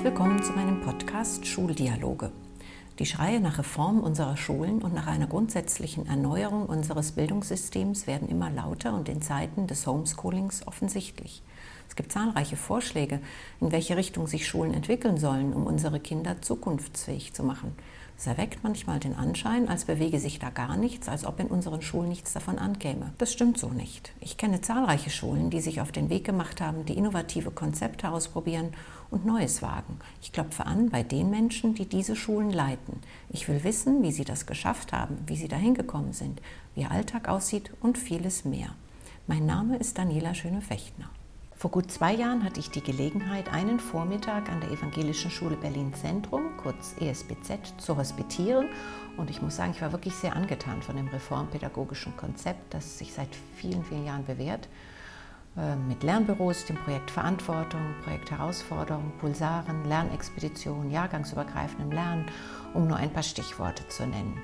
Herzlich willkommen zu meinem Podcast Schuldialoge. Die Schreie nach Reform unserer Schulen und nach einer grundsätzlichen Erneuerung unseres Bildungssystems werden immer lauter und in Zeiten des Homeschoolings offensichtlich. Es gibt zahlreiche Vorschläge, in welche Richtung sich Schulen entwickeln sollen, um unsere Kinder zukunftsfähig zu machen. Es erweckt manchmal den Anschein, als bewege sich da gar nichts, als ob in unseren Schulen nichts davon ankäme. Das stimmt so nicht. Ich kenne zahlreiche Schulen, die sich auf den Weg gemacht haben, die innovative Konzepte ausprobieren und Neues wagen. Ich klopfe an bei den Menschen, die diese Schulen leiten. Ich will wissen, wie sie das geschafft haben, wie sie dahin gekommen sind, wie ihr Alltag aussieht und vieles mehr. Mein Name ist Daniela Schöne-Fechtner. Vor gut zwei Jahren hatte ich die Gelegenheit, einen Vormittag an der Evangelischen Schule Berlin Zentrum, kurz ESBZ, zu hospitieren. Und ich muss sagen, ich war wirklich sehr angetan von dem reformpädagogischen Konzept, das sich seit vielen, vielen Jahren bewährt. Äh, mit Lernbüros, dem Projekt Verantwortung, Projekt Herausforderung, Pulsaren, Lernexpedition, jahrgangsübergreifendem Lernen, um nur ein paar Stichworte zu nennen.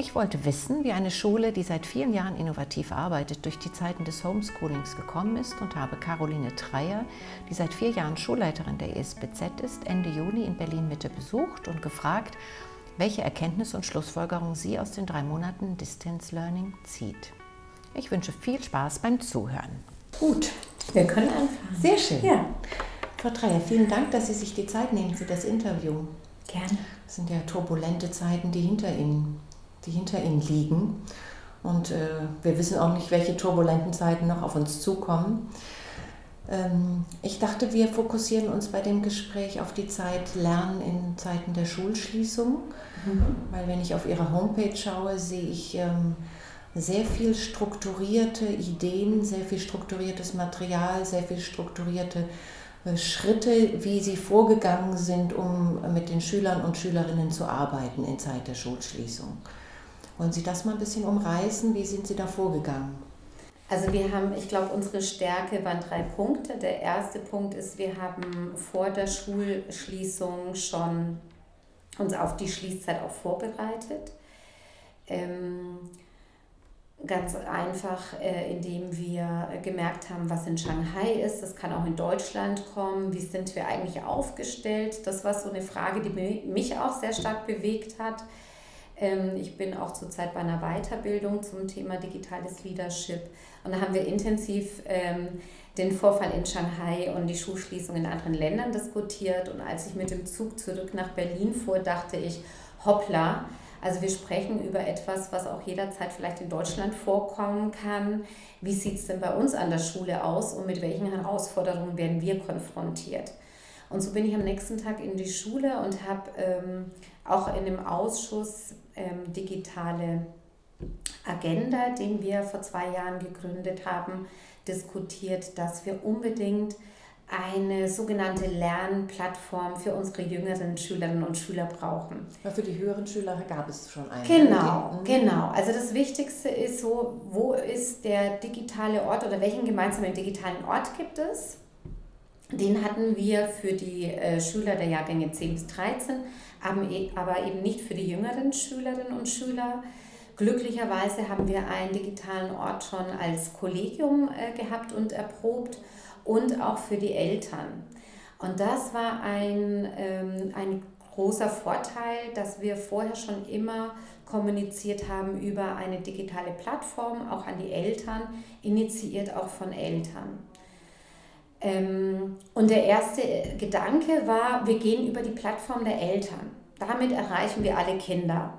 Ich wollte wissen, wie eine Schule, die seit vielen Jahren innovativ arbeitet, durch die Zeiten des Homeschoolings gekommen ist und habe Caroline Dreyer, die seit vier Jahren Schulleiterin der ESBZ ist, Ende Juni in Berlin Mitte besucht und gefragt, welche Erkenntnis und Schlussfolgerungen sie aus den drei Monaten Distance Learning zieht. Ich wünsche viel Spaß beim Zuhören. Gut, wir können anfangen. Sehr schön. Ja. Frau Dreyer, vielen Dank, dass Sie sich die Zeit nehmen für das Interview. Gerne. Es sind ja turbulente Zeiten, die hinter Ihnen die hinter ihnen liegen. Und äh, wir wissen auch nicht, welche turbulenten Zeiten noch auf uns zukommen. Ähm, ich dachte, wir fokussieren uns bei dem Gespräch auf die Zeit Lernen in Zeiten der Schulschließung. Mhm. Weil wenn ich auf Ihre Homepage schaue, sehe ich ähm, sehr viel strukturierte Ideen, sehr viel strukturiertes Material, sehr viel strukturierte äh, Schritte, wie Sie vorgegangen sind, um mit den Schülern und Schülerinnen zu arbeiten in Zeit der Schulschließung. Wollen Sie das mal ein bisschen umreißen? Wie sind Sie da vorgegangen? Also wir haben, ich glaube, unsere Stärke waren drei Punkte. Der erste Punkt ist, wir haben vor der Schulschließung schon uns auf die Schließzeit auch vorbereitet. Ähm, ganz einfach, äh, indem wir gemerkt haben, was in Shanghai ist. Das kann auch in Deutschland kommen. Wie sind wir eigentlich aufgestellt? Das war so eine Frage, die mich auch sehr stark bewegt hat ich bin auch zurzeit bei einer Weiterbildung zum Thema digitales Leadership. Und da haben wir intensiv ähm, den Vorfall in Shanghai und die Schulschließung in anderen Ländern diskutiert. Und als ich mit dem Zug zurück nach Berlin fuhr, dachte ich, hoppla, also wir sprechen über etwas, was auch jederzeit vielleicht in Deutschland vorkommen kann. Wie sieht es denn bei uns an der Schule aus und mit welchen Herausforderungen werden wir konfrontiert? Und so bin ich am nächsten Tag in die Schule und habe ähm, auch in dem Ausschuss ähm, digitale Agenda, den wir vor zwei Jahren gegründet haben, diskutiert, dass wir unbedingt eine sogenannte Lernplattform für unsere jüngeren Schülerinnen und Schüler brauchen. Ja, für die höheren Schüler gab es schon eine. Genau, mhm. genau. Also das Wichtigste ist so, wo ist der digitale Ort oder welchen gemeinsamen digitalen Ort gibt es? Den hatten wir für die äh, Schüler der Jahrgänge 10 bis 13 E, aber eben nicht für die jüngeren Schülerinnen und Schüler. Glücklicherweise haben wir einen digitalen Ort schon als Kollegium äh, gehabt und erprobt und auch für die Eltern. Und das war ein, ähm, ein großer Vorteil, dass wir vorher schon immer kommuniziert haben über eine digitale Plattform, auch an die Eltern, initiiert auch von Eltern. Ähm, und der erste Gedanke war, wir gehen über die Plattform der Eltern. Damit erreichen wir alle Kinder.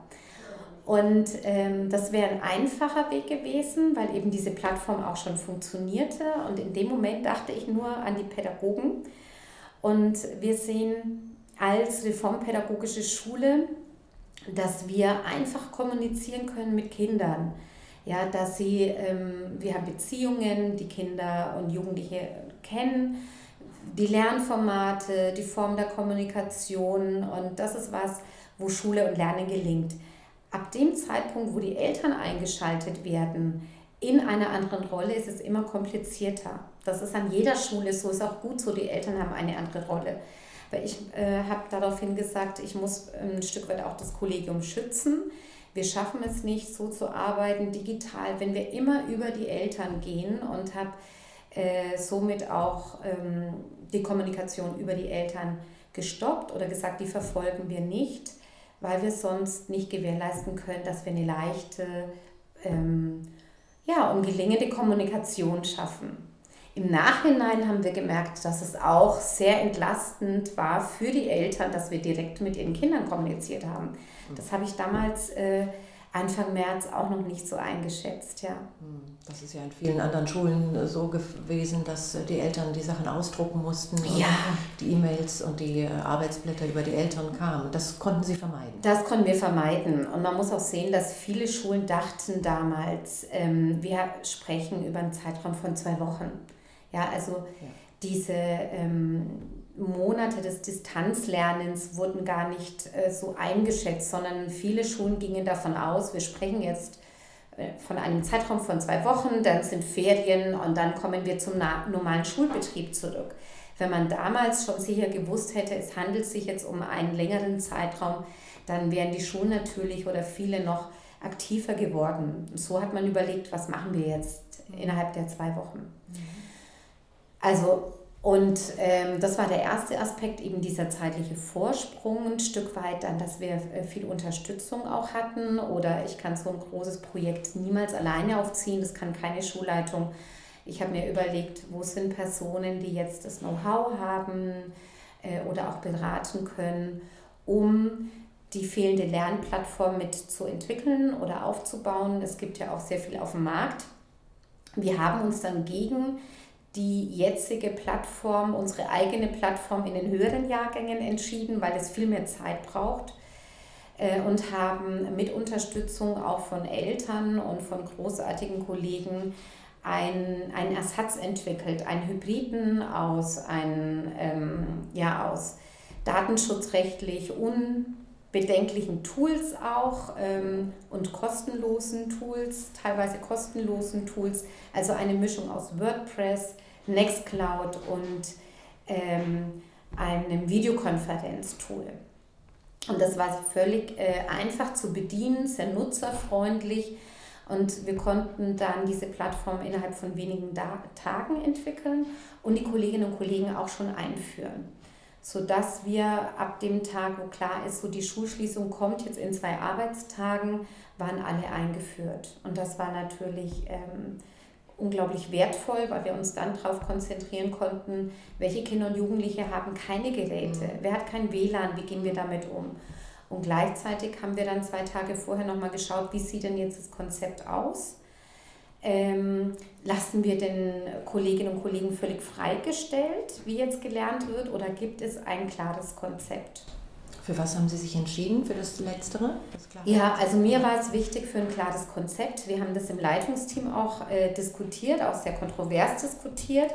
Und ähm, das wäre ein einfacher Weg gewesen, weil eben diese Plattform auch schon funktionierte. Und in dem Moment dachte ich nur an die Pädagogen. Und wir sehen als reformpädagogische Schule, dass wir einfach kommunizieren können mit Kindern. Ja, dass sie, ähm, wir haben Beziehungen, die Kinder und Jugendliche kennen, die Lernformate, die Form der Kommunikation und das ist was, wo Schule und Lernen gelingt. Ab dem Zeitpunkt, wo die Eltern eingeschaltet werden, in einer anderen Rolle ist es immer komplizierter. Das ist an jeder Schule so, ist auch gut so, die Eltern haben eine andere Rolle. Weil ich äh, habe daraufhin gesagt, ich muss ein Stück weit auch das Kollegium schützen. Wir schaffen es nicht, so zu arbeiten digital, wenn wir immer über die Eltern gehen und habe äh, somit auch ähm, die Kommunikation über die Eltern gestoppt oder gesagt, die verfolgen wir nicht, weil wir sonst nicht gewährleisten können, dass wir eine leichte ähm, ja, und gelingende Kommunikation schaffen. Im Nachhinein haben wir gemerkt, dass es auch sehr entlastend war für die Eltern, dass wir direkt mit ihren Kindern kommuniziert haben. Das habe ich damals äh, Anfang März auch noch nicht so eingeschätzt, ja. Hm, das ist ja in vielen anderen Schulen äh, so gewesen, dass äh, die Eltern die Sachen ausdrucken mussten ja. die E-Mails und die äh, Arbeitsblätter über die Eltern kamen. Das konnten Sie vermeiden. Das konnten wir vermeiden. Und man muss auch sehen, dass viele Schulen dachten damals, ähm, wir sprechen über einen Zeitraum von zwei Wochen. Ja, also ja. diese ähm, Monate des Distanzlernens wurden gar nicht äh, so eingeschätzt, sondern viele Schulen gingen davon aus, wir sprechen jetzt äh, von einem Zeitraum von zwei Wochen, dann sind Ferien und dann kommen wir zum normalen Schulbetrieb zurück. Wenn man damals schon sicher gewusst hätte, es handelt sich jetzt um einen längeren Zeitraum, dann wären die Schulen natürlich oder viele noch aktiver geworden. So hat man überlegt, was machen wir jetzt innerhalb der zwei Wochen. Mhm. Also und ähm, das war der erste Aspekt, eben dieser zeitliche Vorsprung, ein Stück weit dann, dass wir äh, viel Unterstützung auch hatten oder ich kann so ein großes Projekt niemals alleine aufziehen, das kann keine Schulleitung. Ich habe mir überlegt, wo sind Personen, die jetzt das Know-how haben äh, oder auch beraten können, um die fehlende Lernplattform mit zu entwickeln oder aufzubauen. Es gibt ja auch sehr viel auf dem Markt. Wir haben uns dann gegen die jetzige Plattform, unsere eigene Plattform in den höheren Jahrgängen entschieden, weil es viel mehr Zeit braucht äh, und haben mit Unterstützung auch von Eltern und von großartigen Kollegen einen, einen Ersatz entwickelt, einen Hybriden aus, einen, ähm, ja, aus datenschutzrechtlich unbedenklichen Tools auch ähm, und kostenlosen Tools, teilweise kostenlosen Tools, also eine Mischung aus WordPress, Nextcloud und ähm, einem Videokonferenztool. Und das war völlig äh, einfach zu bedienen, sehr nutzerfreundlich. Und wir konnten dann diese Plattform innerhalb von wenigen da Tagen entwickeln und die Kolleginnen und Kollegen auch schon einführen. Sodass wir ab dem Tag, wo klar ist, so die Schulschließung kommt jetzt in zwei Arbeitstagen, waren alle eingeführt. Und das war natürlich ähm, unglaublich wertvoll, weil wir uns dann darauf konzentrieren konnten, welche Kinder und Jugendliche haben keine Geräte, mhm. wer hat kein WLAN, wie gehen wir damit um. Und gleichzeitig haben wir dann zwei Tage vorher nochmal geschaut, wie sieht denn jetzt das Konzept aus. Ähm, lassen wir den Kolleginnen und Kollegen völlig freigestellt, wie jetzt gelernt wird, oder gibt es ein klares Konzept? Für was haben Sie sich entschieden? Für das Letztere? Das ja, also mir war es wichtig für ein klares Konzept. Wir haben das im Leitungsteam auch äh, diskutiert, auch sehr kontrovers diskutiert,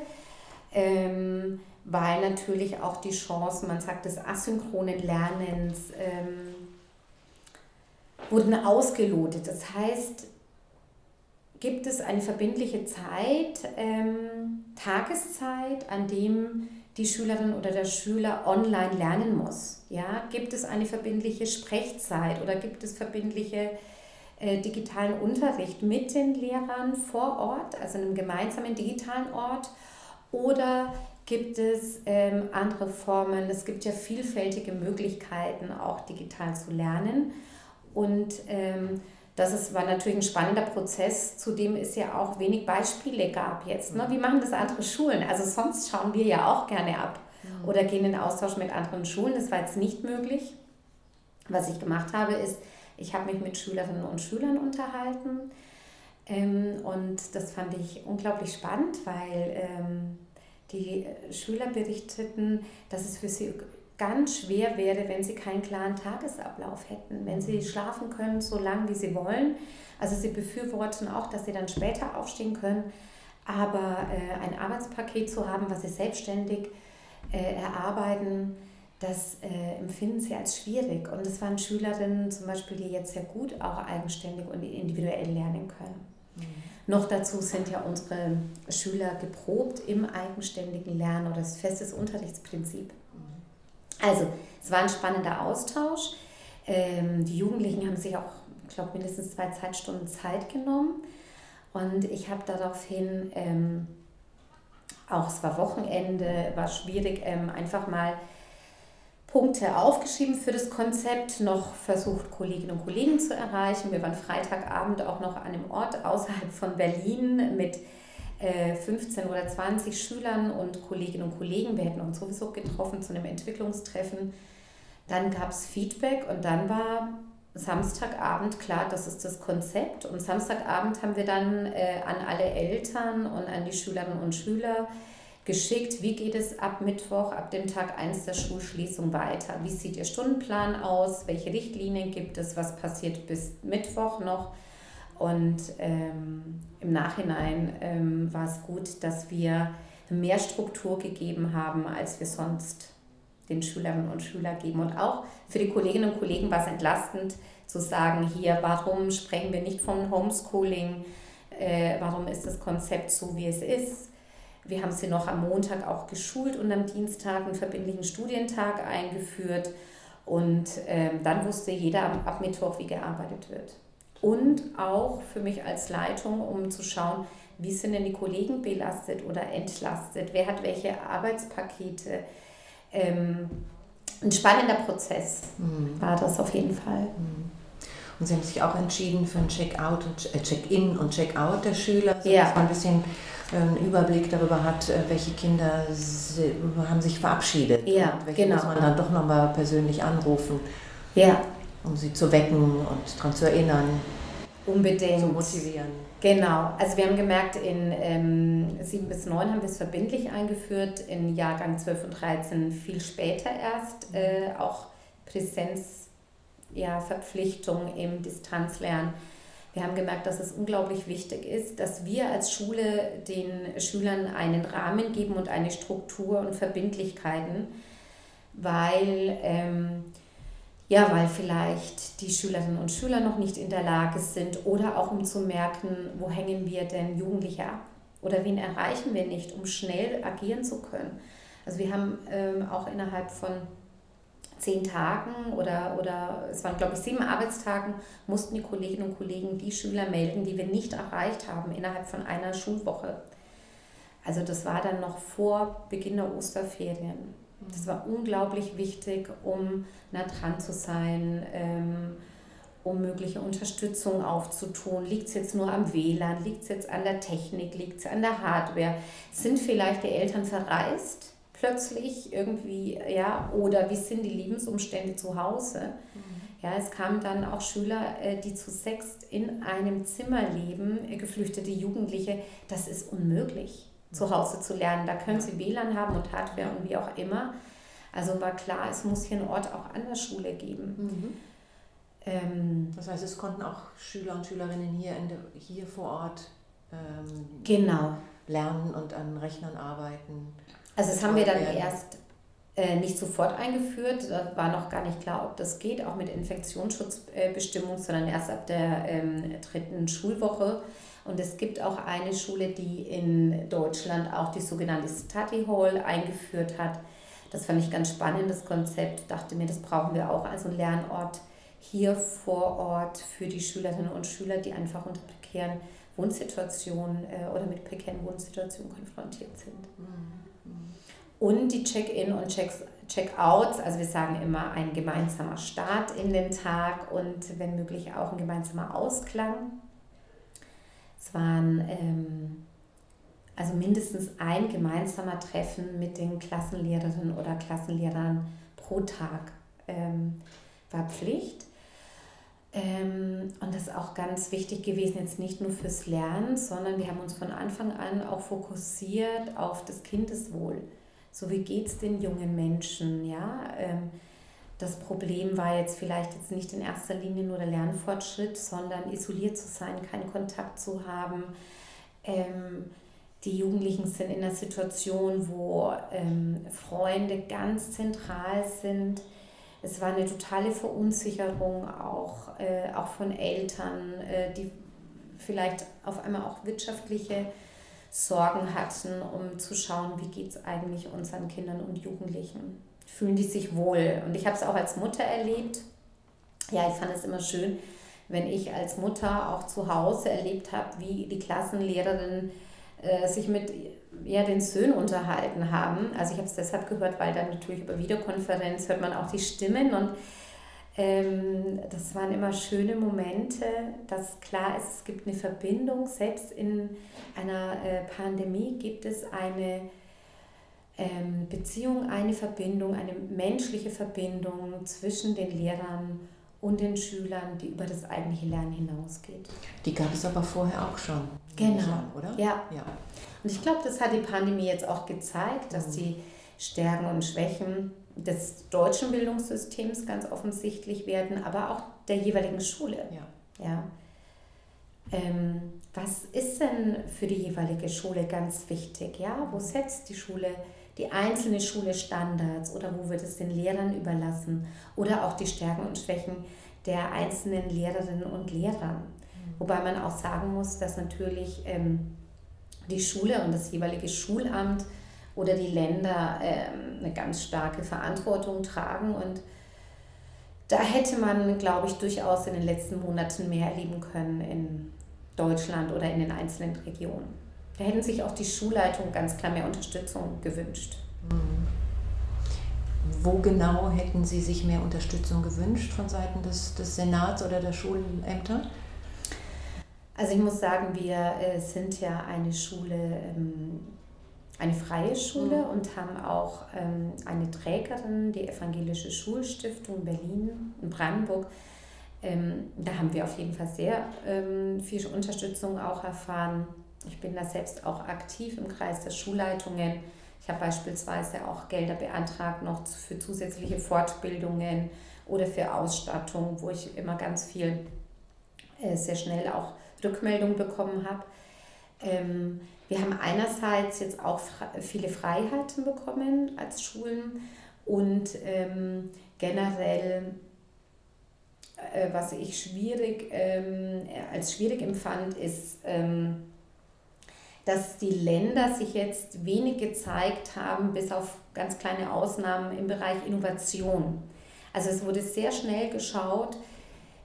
ähm, weil natürlich auch die Chancen, man sagt, des asynchronen Lernens ähm, wurden ausgelotet. Das heißt, gibt es eine verbindliche Zeit, ähm, Tageszeit, an dem die Schülerin oder der Schüler online lernen muss. Ja? Gibt es eine verbindliche Sprechzeit oder gibt es verbindliche äh, digitalen Unterricht mit den Lehrern vor Ort, also einem gemeinsamen digitalen Ort? Oder gibt es ähm, andere Formen? Es gibt ja vielfältige Möglichkeiten, auch digital zu lernen. Und ähm, das ist, war natürlich ein spannender Prozess, zu dem es ja auch wenig Beispiele gab jetzt. Ne? Wie machen das andere Schulen? Also sonst schauen wir ja auch gerne ab mhm. oder gehen in Austausch mit anderen Schulen. Das war jetzt nicht möglich. Was ich gemacht habe, ist, ich habe mich mit Schülerinnen und Schülern unterhalten. Ähm, und das fand ich unglaublich spannend, weil ähm, die Schüler berichteten, dass es für sie ganz schwer wäre, wenn sie keinen klaren Tagesablauf hätten, wenn sie mhm. schlafen können, so lange wie sie wollen. Also sie befürworten auch, dass sie dann später aufstehen können, aber äh, ein Arbeitspaket zu haben, was sie selbstständig äh, erarbeiten, das äh, empfinden sie als schwierig. Und es waren Schülerinnen zum Beispiel, die jetzt sehr gut auch eigenständig und individuell lernen können. Mhm. Noch dazu sind ja unsere Schüler geprobt im eigenständigen Lernen oder das festes Unterrichtsprinzip. Also, es war ein spannender Austausch. Ähm, die Jugendlichen haben sich auch, ich glaube, mindestens zwei Zeitstunden Zeit genommen. Und ich habe daraufhin, ähm, auch es war Wochenende, war schwierig, ähm, einfach mal Punkte aufgeschrieben für das Konzept, noch versucht, Kolleginnen und Kollegen zu erreichen. Wir waren Freitagabend auch noch an einem Ort außerhalb von Berlin mit 15 äh, oder 20 Schülern und Kolleginnen und Kollegen. Wir hätten uns sowieso getroffen zu einem Entwicklungstreffen. Dann gab es Feedback und dann war Samstagabend klar, das ist das Konzept. Und Samstagabend haben wir dann äh, an alle Eltern und an die Schülerinnen und Schüler geschickt, wie geht es ab Mittwoch, ab dem Tag 1 der Schulschließung weiter? Wie sieht Ihr Stundenplan aus? Welche Richtlinien gibt es? Was passiert bis Mittwoch noch? Und ähm, im Nachhinein ähm, war es gut, dass wir mehr Struktur gegeben haben, als wir sonst den Schülerinnen und Schülern geben. Und auch für die Kolleginnen und Kollegen war es entlastend zu sagen, hier, warum sprechen wir nicht von Homeschooling? Äh, warum ist das Konzept so, wie es ist? Wir haben sie noch am Montag auch geschult und am Dienstag einen verbindlichen Studientag eingeführt. Und ähm, dann wusste jeder ab Mittwoch, wie gearbeitet wird. Und auch für mich als Leitung, um zu schauen, wie sind denn die Kollegen belastet oder entlastet? Wer hat welche Arbeitspakete? Ähm, ein spannender Prozess mhm. war das auf jeden Fall. Mhm. Und Sie haben sich auch entschieden für ein Check-out und äh, Check-in und Check-out der Schüler, so ja. dass man ein bisschen einen Überblick darüber hat, äh, welche Kinder haben sich verabschiedet ja, und welche genau. muss man dann doch nochmal persönlich anrufen, ja. Um sie zu wecken und daran zu erinnern. Unbedingt. Zu motivieren. Genau, also wir haben gemerkt, in ähm, 7 bis 9 haben wir es verbindlich eingeführt, in Jahrgang 12 und 13 viel später erst, äh, auch Präsenzverpflichtung ja, im Distanzlernen. Wir haben gemerkt, dass es unglaublich wichtig ist, dass wir als Schule den Schülern einen Rahmen geben und eine Struktur und Verbindlichkeiten, weil ähm, ja, weil vielleicht die Schülerinnen und Schüler noch nicht in der Lage sind oder auch um zu merken, wo hängen wir denn Jugendliche ab oder wen erreichen wir nicht, um schnell agieren zu können. Also wir haben ähm, auch innerhalb von zehn Tagen oder, oder es waren glaube ich sieben Arbeitstagen, mussten die Kolleginnen und Kollegen die Schüler melden, die wir nicht erreicht haben innerhalb von einer Schulwoche. Also das war dann noch vor Beginn der Osterferien. Das war unglaublich wichtig, um nah dran zu sein, ähm, um mögliche Unterstützung aufzutun. Liegt es jetzt nur am WLAN? Liegt es jetzt an der Technik? Liegt es an der Hardware? Sind vielleicht die Eltern verreist plötzlich irgendwie, ja, oder wie sind die Lebensumstände zu Hause? Mhm. Ja, es kamen dann auch Schüler, äh, die zu sechs in einem Zimmer leben, äh, geflüchtete Jugendliche. Das ist unmöglich zu Hause zu lernen. Da können sie WLAN haben und Hardware und wie auch immer. Also war klar, es muss hier einen Ort auch an der Schule geben. Mhm. Ähm, das heißt, es konnten auch Schüler und Schülerinnen hier, der, hier vor Ort ähm, genau. lernen und an Rechnern arbeiten. Also das haben wir dann werden. erst äh, nicht sofort eingeführt. Da war noch gar nicht klar, ob das geht, auch mit Infektionsschutzbestimmung, sondern erst ab der ähm, dritten Schulwoche. Und es gibt auch eine Schule, die in Deutschland auch die sogenannte Study Hall eingeführt hat. Das fand ich ganz spannend, das Konzept. Dachte mir, das brauchen wir auch. Ein Lernort hier vor Ort für die Schülerinnen und Schüler, die einfach unter prekären Wohnsituationen äh, oder mit prekären Wohnsituationen konfrontiert sind. Mhm. Und die Check-in und Check-outs, also wir sagen immer ein gemeinsamer Start in den Tag und wenn möglich auch ein gemeinsamer Ausklang. Es waren ähm, also mindestens ein gemeinsamer Treffen mit den Klassenlehrerinnen oder Klassenlehrern pro Tag ähm, war Pflicht. Ähm, und das ist auch ganz wichtig gewesen, jetzt nicht nur fürs Lernen, sondern wir haben uns von Anfang an auch fokussiert auf das Kindeswohl. So wie geht es den jungen Menschen, ja? Ähm, das Problem war jetzt vielleicht jetzt nicht in erster Linie nur der Lernfortschritt, sondern isoliert zu sein, keinen Kontakt zu haben. Ähm, die Jugendlichen sind in einer Situation, wo ähm, Freunde ganz zentral sind. Es war eine totale Verunsicherung auch, äh, auch von Eltern, äh, die vielleicht auf einmal auch wirtschaftliche Sorgen hatten, um zu schauen, wie geht es eigentlich unseren Kindern und Jugendlichen fühlen die sich wohl. Und ich habe es auch als Mutter erlebt. Ja, ich fand es immer schön, wenn ich als Mutter auch zu Hause erlebt habe, wie die Klassenlehrerin äh, sich mit ja, den Söhnen unterhalten haben. Also ich habe es deshalb gehört, weil dann natürlich über Videokonferenz hört man auch die Stimmen und ähm, das waren immer schöne Momente, dass klar ist, es gibt eine Verbindung. Selbst in einer äh, Pandemie gibt es eine ähm, Beziehung, eine Verbindung, eine menschliche Verbindung zwischen den Lehrern und den Schülern, die über das eigentliche Lernen hinausgeht. Die gab es aber vorher auch schon. Genau, schon, oder? Ja. ja. Und ich glaube, das hat die Pandemie jetzt auch gezeigt, dass mhm. die Stärken und Schwächen des deutschen Bildungssystems ganz offensichtlich werden, aber auch der jeweiligen Schule. Ja. ja. Ähm, was ist denn für die jeweilige Schule ganz wichtig? Ja, wo setzt die Schule die einzelne Schule Standards oder wo wird es den Lehrern überlassen oder auch die Stärken und Schwächen der einzelnen Lehrerinnen und Lehrer. Mhm. Wobei man auch sagen muss, dass natürlich ähm, die Schule und das jeweilige Schulamt oder die Länder ähm, eine ganz starke Verantwortung tragen und da hätte man, glaube ich, durchaus in den letzten Monaten mehr erleben können in Deutschland oder in den einzelnen Regionen. Da hätten sich auch die Schulleitungen ganz klar mehr Unterstützung gewünscht. Mhm. Wo genau hätten Sie sich mehr Unterstützung gewünscht von Seiten des, des Senats oder der Schulämter? Also ich muss sagen, wir äh, sind ja eine Schule, ähm, eine freie Schule mhm. und haben auch ähm, eine Trägerin, die Evangelische Schulstiftung Berlin in Brandenburg. Ähm, da haben wir auf jeden Fall sehr viel Unterstützung auch erfahren. Ich bin da selbst auch aktiv im Kreis der Schulleitungen. Ich habe beispielsweise auch Gelder beantragt noch für zusätzliche Fortbildungen oder für Ausstattung, wo ich immer ganz viel äh, sehr schnell auch Rückmeldung bekommen habe. Ähm, wir haben einerseits jetzt auch viele Freiheiten bekommen als Schulen und ähm, generell, äh, was ich schwierig, ähm, als schwierig empfand, ist, dass die Länder sich jetzt wenig gezeigt haben, bis auf ganz kleine Ausnahmen im Bereich Innovation. Also es wurde sehr schnell geschaut,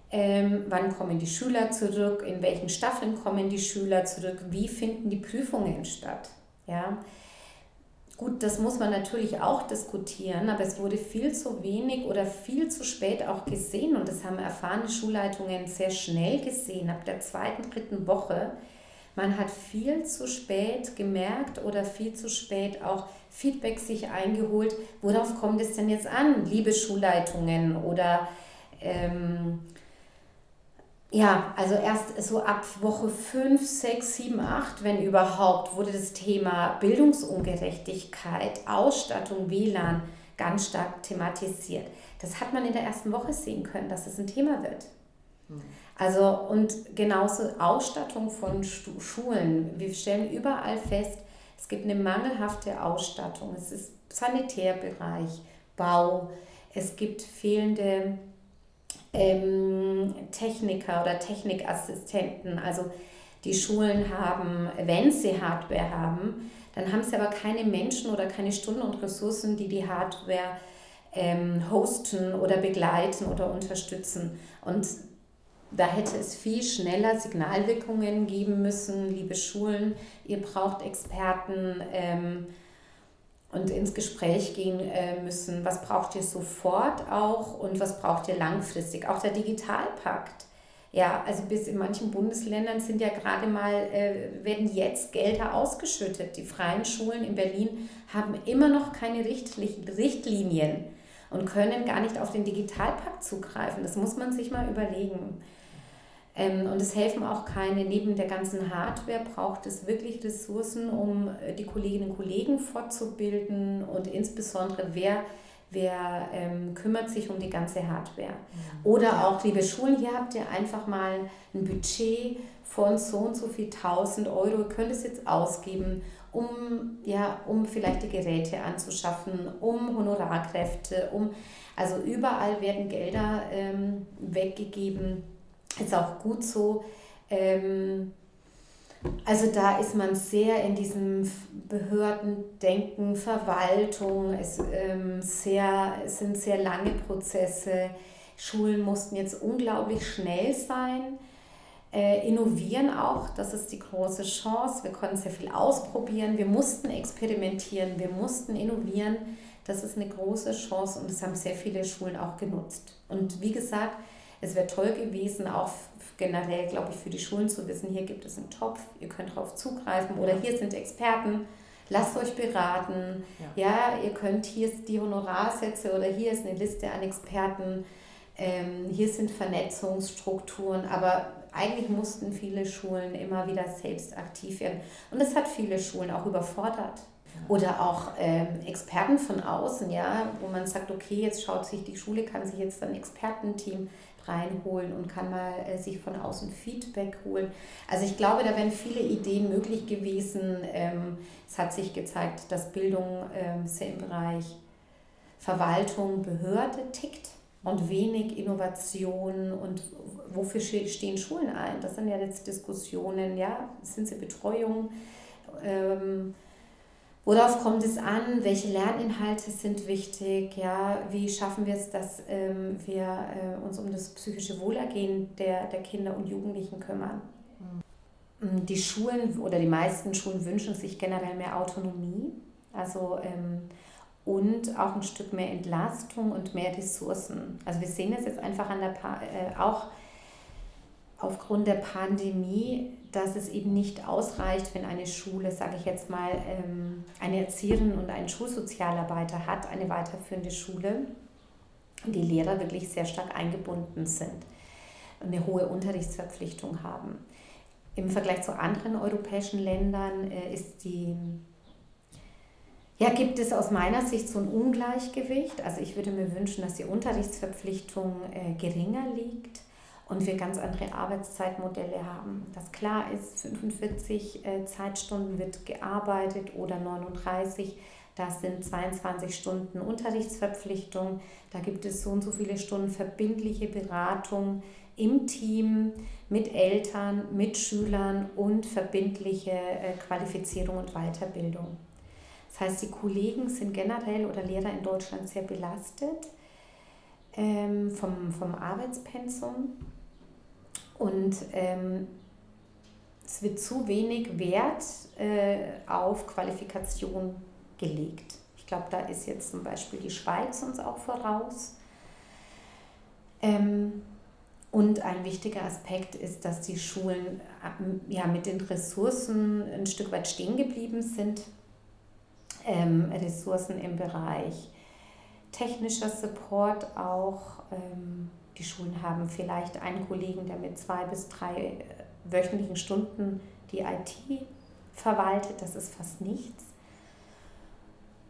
ähm, wann kommen die Schüler zurück, in welchen Staffeln kommen die Schüler zurück, wie finden die Prüfungen statt. Ja? Gut, das muss man natürlich auch diskutieren, aber es wurde viel zu wenig oder viel zu spät auch gesehen und das haben erfahrene Schulleitungen sehr schnell gesehen, ab der zweiten, dritten Woche man hat viel zu spät gemerkt oder viel zu spät auch Feedback sich eingeholt. Worauf kommt es denn jetzt an, liebe Schulleitungen oder ähm, ja, also erst so ab Woche 5, 6, 7, 8, wenn überhaupt, wurde das Thema Bildungsungerechtigkeit, Ausstattung, WLAN ganz stark thematisiert. Das hat man in der ersten Woche sehen können, dass es ein Thema wird. Mhm. Also und genauso Ausstattung von Schulen. Wir stellen überall fest, es gibt eine mangelhafte Ausstattung. Es ist Sanitärbereich, Bau, es gibt fehlende ähm, Techniker oder Technikassistenten. Also die Schulen haben, wenn sie Hardware haben, dann haben sie aber keine Menschen oder keine Stunden und Ressourcen, die die Hardware ähm, hosten oder begleiten oder unterstützen. Und da hätte es viel schneller Signalwirkungen geben müssen, liebe Schulen, ihr braucht Experten ähm, und ins Gespräch gehen äh, müssen. Was braucht ihr sofort auch und was braucht ihr langfristig? Auch der Digitalpakt. Ja, also bis in manchen Bundesländern sind ja gerade mal, äh, werden jetzt Gelder ausgeschüttet. Die freien Schulen in Berlin haben immer noch keine Richtlinien und können gar nicht auf den Digitalpakt zugreifen. Das muss man sich mal überlegen. Ähm, und es helfen auch keine, neben der ganzen Hardware braucht es wirklich Ressourcen, um äh, die Kolleginnen und Kollegen fortzubilden und insbesondere wer, wer ähm, kümmert sich um die ganze Hardware. Mhm. Oder auch, liebe Schulen, hier habt ihr einfach mal ein Budget von so und so viel tausend Euro, ihr könnt es jetzt ausgeben, um, ja, um vielleicht die Geräte anzuschaffen, um Honorarkräfte, um, also überall werden Gelder ähm, weggegeben ist auch gut so. Ähm, also da ist man sehr in diesem Behördendenken, Verwaltung, es, ähm, sehr, es sind sehr lange Prozesse. Schulen mussten jetzt unglaublich schnell sein. Äh, innovieren auch, das ist die große Chance. Wir konnten sehr viel ausprobieren, wir mussten experimentieren, wir mussten innovieren. Das ist eine große Chance und das haben sehr viele Schulen auch genutzt. Und wie gesagt, es wäre toll gewesen, auch generell, glaube ich, für die Schulen zu wissen, hier gibt es einen Topf, ihr könnt darauf zugreifen oder hier sind Experten, lasst euch beraten. Ja. ja, ihr könnt, hier ist die Honorarsätze oder hier ist eine Liste an Experten, ähm, hier sind Vernetzungsstrukturen, aber eigentlich mussten viele Schulen immer wieder selbst aktiv werden. Und das hat viele Schulen auch überfordert. Oder auch ähm, Experten von außen, ja, wo man sagt, okay, jetzt schaut sich die Schule, kann sich jetzt ein Expertenteam reinholen und kann mal äh, sich von außen Feedback holen. Also ich glaube, da wären viele Ideen möglich gewesen. Ähm, es hat sich gezeigt, dass Bildung ähm, sehr im Bereich Verwaltung, Behörde tickt und wenig Innovation und wofür stehen Schulen ein? Das sind ja jetzt Diskussionen, ja, sind sie Betreuung? Ähm, Worauf kommt es an? Welche Lerninhalte sind wichtig? Ja, wie schaffen wir es, dass ähm, wir äh, uns um das psychische Wohlergehen der, der Kinder und Jugendlichen kümmern? Mhm. Die Schulen oder die meisten Schulen wünschen sich generell mehr Autonomie also, ähm, und auch ein Stück mehr Entlastung und mehr Ressourcen. Also wir sehen das jetzt einfach an der pa äh, auch aufgrund der Pandemie, dass es eben nicht ausreicht, wenn eine Schule, sage ich jetzt mal, ähm, eine Erzieherin und einen Schulsozialarbeiter hat, eine weiterführende Schule, und die Lehrer wirklich sehr stark eingebunden sind und eine hohe Unterrichtsverpflichtung haben. Im Vergleich zu anderen europäischen Ländern äh, ist die, ja, gibt es aus meiner Sicht so ein Ungleichgewicht. Also ich würde mir wünschen, dass die Unterrichtsverpflichtung äh, geringer liegt und wir ganz andere Arbeitszeitmodelle haben. Das klar ist, 45 äh, Zeitstunden wird gearbeitet oder 39. Das sind 22 Stunden Unterrichtsverpflichtung. Da gibt es so und so viele Stunden verbindliche Beratung im Team mit Eltern, mit Schülern und verbindliche äh, Qualifizierung und Weiterbildung. Das heißt, die Kollegen sind generell oder Lehrer in Deutschland sehr belastet ähm, vom, vom Arbeitspensum und ähm, es wird zu wenig Wert äh, auf Qualifikation gelegt. Ich glaube, da ist jetzt zum Beispiel die Schweiz uns auch voraus. Ähm, und ein wichtiger Aspekt ist, dass die Schulen äh, ja, mit den Ressourcen ein Stück weit stehen geblieben sind. Ähm, Ressourcen im Bereich technischer Support auch. Ähm, die Schulen haben vielleicht einen Kollegen, der mit zwei bis drei äh, wöchentlichen Stunden die IT verwaltet. Das ist fast nichts.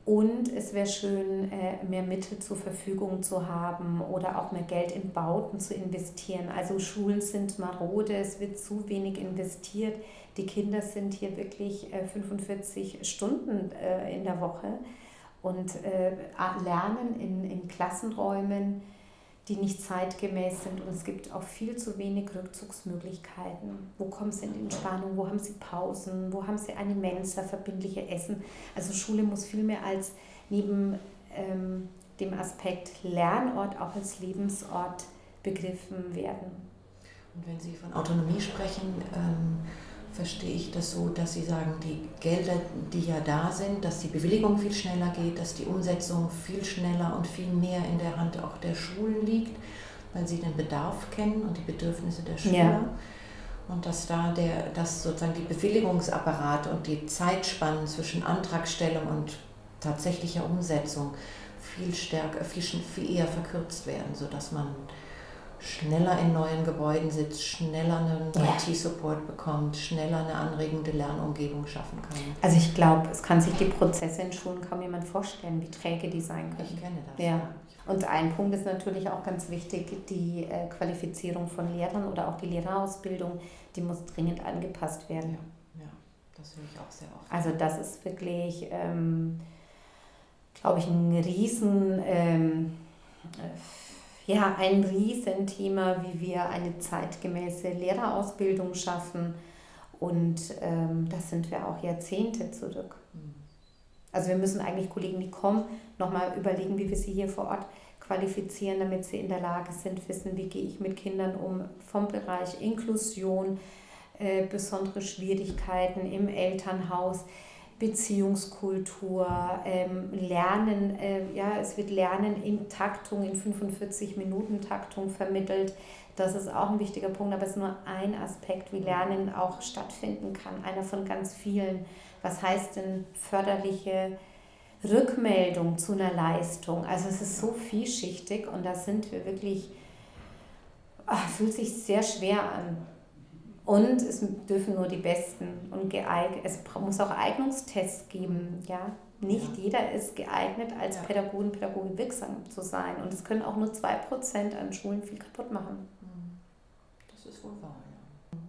Und es wäre schön, äh, mehr Mittel zur Verfügung zu haben oder auch mehr Geld in Bauten zu investieren. Also Schulen sind marode, es wird zu wenig investiert. Die Kinder sind hier wirklich 45 äh, Stunden in der Woche und lernen in, in Klassenräumen die nicht zeitgemäß sind und es gibt auch viel zu wenig Rückzugsmöglichkeiten. Wo kommen sie in Entspannung? Wo haben sie Pausen? Wo haben sie eine Mensa, verbindliche Essen? Also Schule muss viel mehr als neben ähm, dem Aspekt Lernort auch als Lebensort begriffen werden. Und wenn Sie von Autonomie sprechen, ähm verstehe ich das so, dass Sie sagen, die Gelder, die ja da sind, dass die Bewilligung viel schneller geht, dass die Umsetzung viel schneller und viel mehr in der Hand auch der Schulen liegt, weil sie den Bedarf kennen und die Bedürfnisse der Schüler. Ja. Und dass da der, dass sozusagen die Bewilligungsapparat und die Zeitspannen zwischen Antragstellung und tatsächlicher Umsetzung viel stärker, viel, viel eher verkürzt werden, sodass man schneller in neuen Gebäuden sitzt, schneller einen ja. IT-Support bekommt, schneller eine anregende Lernumgebung schaffen kann. Also ich glaube, es kann sich die Prozesse in Schulen kaum jemand vorstellen, wie träge die sein können. Ich kenne das. Ja. Und ein Punkt ist natürlich auch ganz wichtig, die äh, Qualifizierung von Lehrern oder auch die Lehrerausbildung, die muss dringend angepasst werden. Ja, ja das höre ich auch sehr oft. Also das ist wirklich, ähm, glaube ich, ein riesen... Ähm, äh, ja, ein Riesenthema, wie wir eine zeitgemäße Lehrerausbildung schaffen. Und ähm, das sind wir auch Jahrzehnte zurück. Also wir müssen eigentlich Kollegen, die kommen, nochmal überlegen, wie wir sie hier vor Ort qualifizieren, damit sie in der Lage sind, wissen, wie gehe ich mit Kindern um vom Bereich Inklusion, äh, besondere Schwierigkeiten im Elternhaus, Beziehungskultur, ähm, Lernen, äh, ja, es wird Lernen in Taktung, in 45 Minuten Taktung vermittelt. Das ist auch ein wichtiger Punkt, aber es ist nur ein Aspekt, wie Lernen auch stattfinden kann, einer von ganz vielen. Was heißt denn förderliche Rückmeldung zu einer Leistung? Also es ist so vielschichtig und da sind wir wirklich, ach, fühlt sich sehr schwer an. Und es dürfen nur die Besten und geeignet, es muss auch Eignungstests geben, ja. Nicht ja. jeder ist geeignet, als ja. Pädagogen, Pädagogin wirksam zu sein. Und es können auch nur 2% an Schulen viel kaputt machen. Das ist wohl wahr, ja.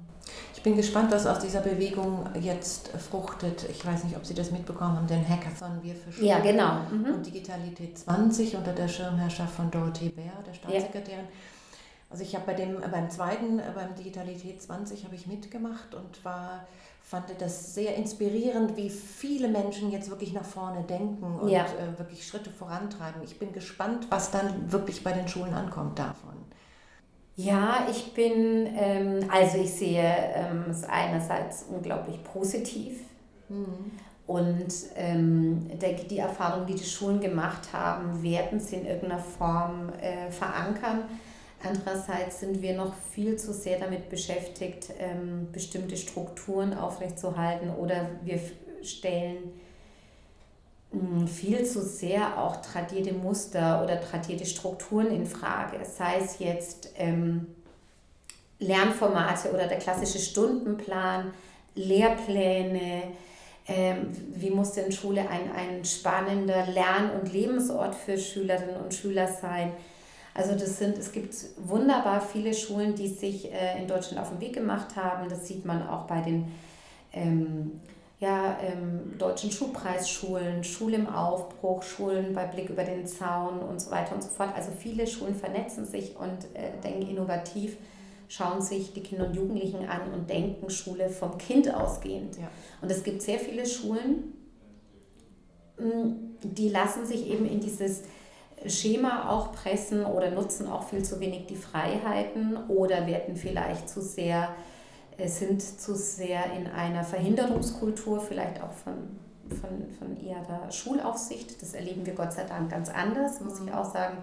Ich bin gespannt, was aus dieser Bewegung jetzt fruchtet. Ich weiß nicht, ob Sie das mitbekommen haben, den Hackathon Wir für Schulen ja, genau. Mhm. und Digitalität 20 unter der Schirmherrschaft von Dorothee Bär, der Staatssekretärin. Ja also ich habe bei dem, beim zweiten, äh, beim Digitalität 20 habe ich mitgemacht und war, fand das sehr inspirierend, wie viele Menschen jetzt wirklich nach vorne denken und ja. äh, wirklich Schritte vorantreiben. Ich bin gespannt, was dann wirklich bei den Schulen ankommt davon. Ja, ich bin, ähm, also ich sehe ähm, es einerseits unglaublich positiv. Mhm. Und ähm, der, die Erfahrungen, die die Schulen gemacht haben, werden sie in irgendeiner Form äh, verankern. Andererseits sind wir noch viel zu sehr damit beschäftigt, ähm, bestimmte Strukturen aufrechtzuerhalten oder wir stellen hm, viel zu sehr auch tradierte Muster oder tradierte Strukturen in Frage. Sei es jetzt ähm, Lernformate oder der klassische Stundenplan, Lehrpläne, ähm, wie muss denn Schule ein, ein spannender Lern- und Lebensort für Schülerinnen und Schüler sein? Also das sind, es gibt wunderbar viele Schulen, die sich äh, in Deutschland auf den Weg gemacht haben. Das sieht man auch bei den ähm, ja, ähm, deutschen Schulpreisschulen, Schule im Aufbruch, Schulen bei Blick über den Zaun und so weiter und so fort. Also viele Schulen vernetzen sich und äh, denken innovativ, schauen sich die Kinder und Jugendlichen an und denken Schule vom Kind ausgehend. Ja. Und es gibt sehr viele Schulen, die lassen sich eben in dieses Schema auch pressen oder nutzen auch viel zu wenig die Freiheiten oder werden vielleicht zu sehr, äh, sind zu sehr in einer Verhinderungskultur, vielleicht auch von, von, von ihrer Schulaufsicht. Das erleben wir Gott sei Dank ganz anders, muss ich auch sagen,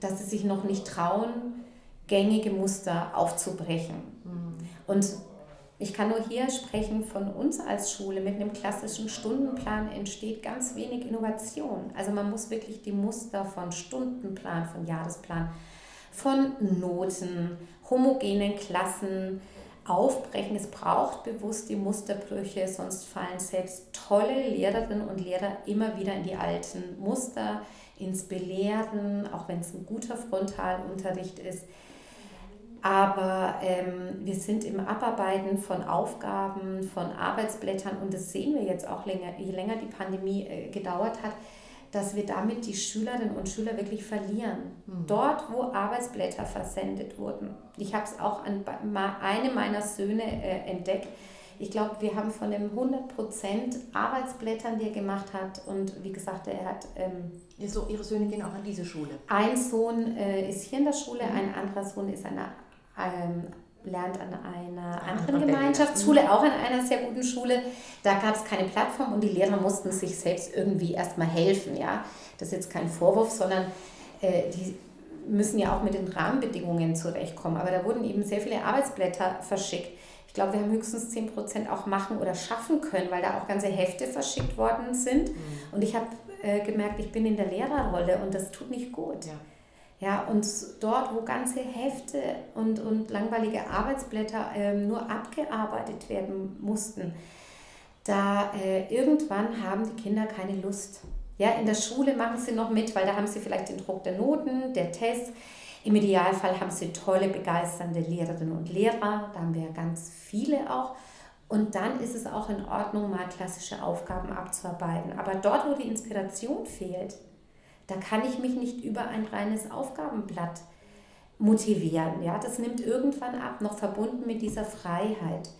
dass sie sich noch nicht trauen, gängige Muster aufzubrechen. Mhm. Und ich kann nur hier sprechen von uns als Schule. Mit einem klassischen Stundenplan entsteht ganz wenig Innovation. Also man muss wirklich die Muster von Stundenplan, von Jahresplan, von Noten, homogenen Klassen aufbrechen. Es braucht bewusst die Musterbrüche, sonst fallen selbst tolle Lehrerinnen und Lehrer immer wieder in die alten Muster, ins Belehren, auch wenn es ein guter Frontalunterricht ist aber ähm, wir sind im Abarbeiten von Aufgaben, von Arbeitsblättern und das sehen wir jetzt auch länger, je länger die Pandemie äh, gedauert hat, dass wir damit die Schülerinnen und Schüler wirklich verlieren. Mhm. Dort, wo Arbeitsblätter versendet wurden. Ich habe es auch an einem meiner Söhne äh, entdeckt. Ich glaube, wir haben von den 100% Arbeitsblättern, die er gemacht hat, und wie gesagt, er hat. Ähm, so, Ihre Söhne gehen auch an diese Schule? Ein Sohn äh, ist hier in der Schule, mhm. ein anderer Sohn ist an der ähm, lernt an einer anderen Gemeinschaftsschule, auch an einer sehr guten Schule. Da gab es keine Plattform und die Lehrer mussten sich selbst irgendwie erstmal helfen. Ja? Das ist jetzt kein Vorwurf, sondern äh, die müssen ja auch mit den Rahmenbedingungen zurechtkommen. Aber da wurden eben sehr viele Arbeitsblätter verschickt. Ich glaube, wir haben höchstens 10% auch machen oder schaffen können, weil da auch ganze Hefte verschickt worden sind. Mhm. Und ich habe äh, gemerkt, ich bin in der Lehrerrolle und das tut nicht gut. Ja. Ja, und dort, wo ganze Hefte und, und langweilige Arbeitsblätter äh, nur abgearbeitet werden mussten, da äh, irgendwann haben die Kinder keine Lust. Ja, in der Schule machen sie noch mit, weil da haben sie vielleicht den Druck der Noten, der Tests. Im Idealfall haben sie tolle, begeisternde Lehrerinnen und Lehrer, da haben wir ganz viele auch. Und dann ist es auch in Ordnung, mal klassische Aufgaben abzuarbeiten. Aber dort, wo die Inspiration fehlt, da kann ich mich nicht über ein reines Aufgabenblatt motivieren. Ja? Das nimmt irgendwann ab, noch verbunden mit dieser Freiheit.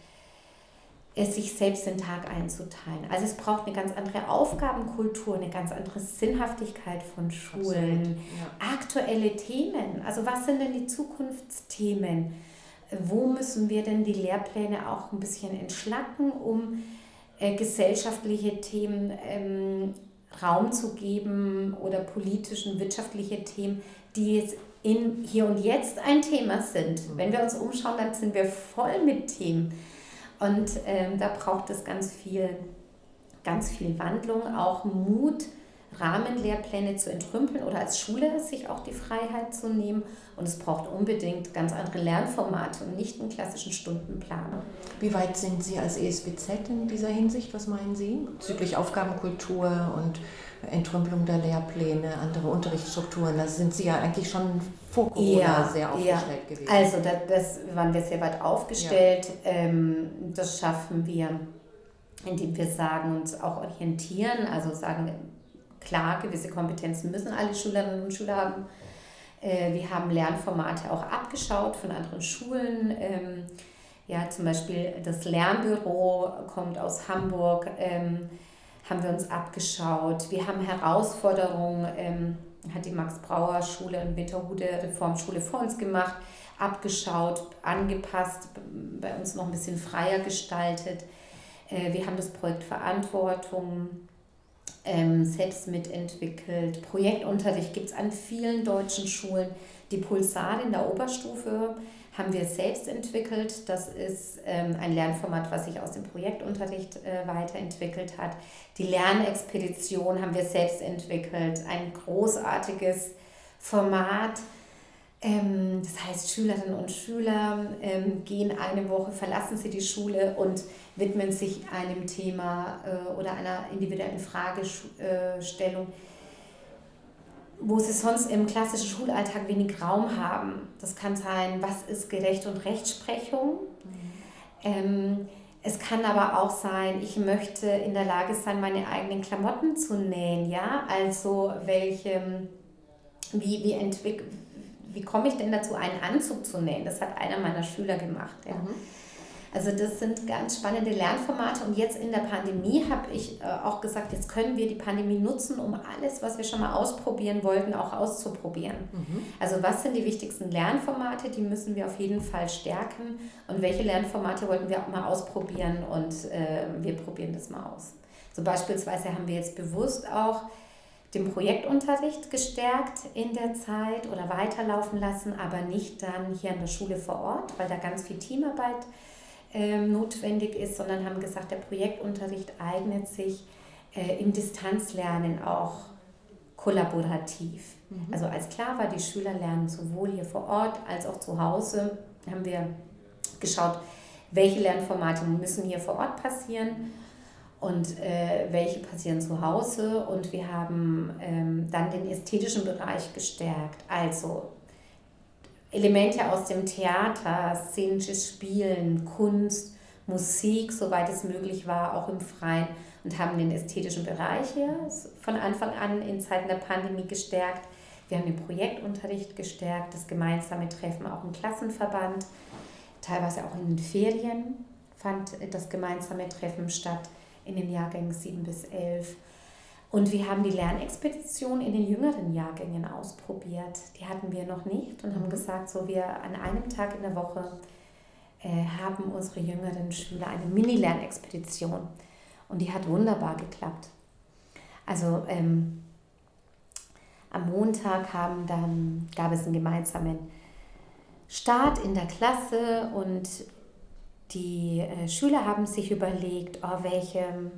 es sich selbst den Tag einzuteilen. Also es braucht eine ganz andere Aufgabenkultur, eine ganz andere Sinnhaftigkeit von Schulen, ja. aktuelle Themen. Also was sind denn die Zukunftsthemen? Wo müssen wir denn die Lehrpläne auch ein bisschen entschlacken, um äh, gesellschaftliche Themen ähm, Raum zu geben oder politischen, wirtschaftliche Themen, die jetzt in hier und jetzt ein Thema sind. Mhm. Wenn wir uns umschauen, dann sind wir voll mit Themen. Und ähm, da braucht es ganz viel, ganz viel Wandlung, auch Mut, Rahmenlehrpläne zu entrümpeln oder als Schule sich auch die Freiheit zu nehmen. Und es braucht unbedingt ganz andere Lernformate und nicht einen klassischen Stundenplan. Wie weit sind Sie als ESBZ in dieser Hinsicht? Was meinen Sie bezüglich Aufgabenkultur und Entrümpelung der Lehrpläne, andere Unterrichtsstrukturen? Da sind Sie ja eigentlich schon vor Corona ja, sehr aufgestellt ja. gewesen. Also da, das waren wir sehr weit aufgestellt. Ja. Ähm, das schaffen wir, indem wir sagen, uns auch orientieren, also sagen, klar, gewisse Kompetenzen müssen alle Schülerinnen und Schüler haben. Äh, wir haben Lernformate auch abgeschaut von anderen Schulen. Ähm, ja, zum Beispiel das Lernbüro kommt aus Hamburg, ähm, haben wir uns abgeschaut. Wir haben Herausforderungen, ähm, hat die Max-Brauer-Schule in Winterhude, Reformschule vor uns gemacht, abgeschaut, angepasst, bei uns noch ein bisschen freier gestaltet. Äh, wir haben das Projekt Verantwortung ähm, selbst mitentwickelt. Projektunterricht gibt es an vielen deutschen Schulen. Die Pulsar in der Oberstufe haben wir selbst entwickelt. Das ist ähm, ein Lernformat, was sich aus dem Projektunterricht äh, weiterentwickelt hat. Die Lernexpedition haben wir selbst entwickelt. Ein großartiges Format. Ähm, das heißt, Schülerinnen und Schüler ähm, gehen eine Woche, verlassen sie die Schule und widmen sich einem Thema äh, oder einer individuellen Fragestellung, wo sie sonst im klassischen Schulalltag wenig Raum haben. Das kann sein, was ist Gerecht und Rechtsprechung? Mhm. Ähm, es kann aber auch sein, ich möchte in der Lage sein, meine eigenen Klamotten zu nähen, ja? Also welche, wie, wie entwickelt wie komme ich denn dazu, einen Anzug zu nähen? Das hat einer meiner Schüler gemacht. Ja. Mhm. Also das sind ganz spannende Lernformate und jetzt in der Pandemie habe ich äh, auch gesagt, jetzt können wir die Pandemie nutzen, um alles, was wir schon mal ausprobieren wollten, auch auszuprobieren. Mhm. Also was sind die wichtigsten Lernformate, die müssen wir auf jeden Fall stärken und welche Lernformate wollten wir auch mal ausprobieren und äh, wir probieren das mal aus. So beispielsweise haben wir jetzt bewusst auch den Projektunterricht gestärkt in der Zeit oder weiterlaufen lassen, aber nicht dann hier an der Schule vor Ort, weil da ganz viel Teamarbeit äh, notwendig ist, sondern haben gesagt, der Projektunterricht eignet sich äh, im Distanzlernen auch kollaborativ. Mhm. Also als klar war, die Schüler lernen sowohl hier vor Ort als auch zu Hause, haben wir geschaut, welche Lernformate müssen hier vor Ort passieren und äh, welche passieren zu Hause. Und wir haben ähm, dann den ästhetischen Bereich gestärkt, also Elemente aus dem Theater, szenisches Spielen, Kunst, Musik, soweit es möglich war, auch im Freien und haben den ästhetischen Bereich hier von Anfang an in Zeiten der Pandemie gestärkt. Wir haben den Projektunterricht gestärkt, das gemeinsame Treffen auch im Klassenverband, teilweise auch in den Ferien fand das gemeinsame Treffen statt in den Jahrgängen 7 bis 11. Und wir haben die Lernexpedition in den jüngeren Jahrgängen ausprobiert. Die hatten wir noch nicht und haben mhm. gesagt, so wir an einem Tag in der Woche äh, haben unsere jüngeren Schüler eine Mini-Lernexpedition. Und die hat wunderbar geklappt. Also ähm, am Montag haben dann, gab es einen gemeinsamen Start in der Klasse und die äh, Schüler haben sich überlegt, oh, welche,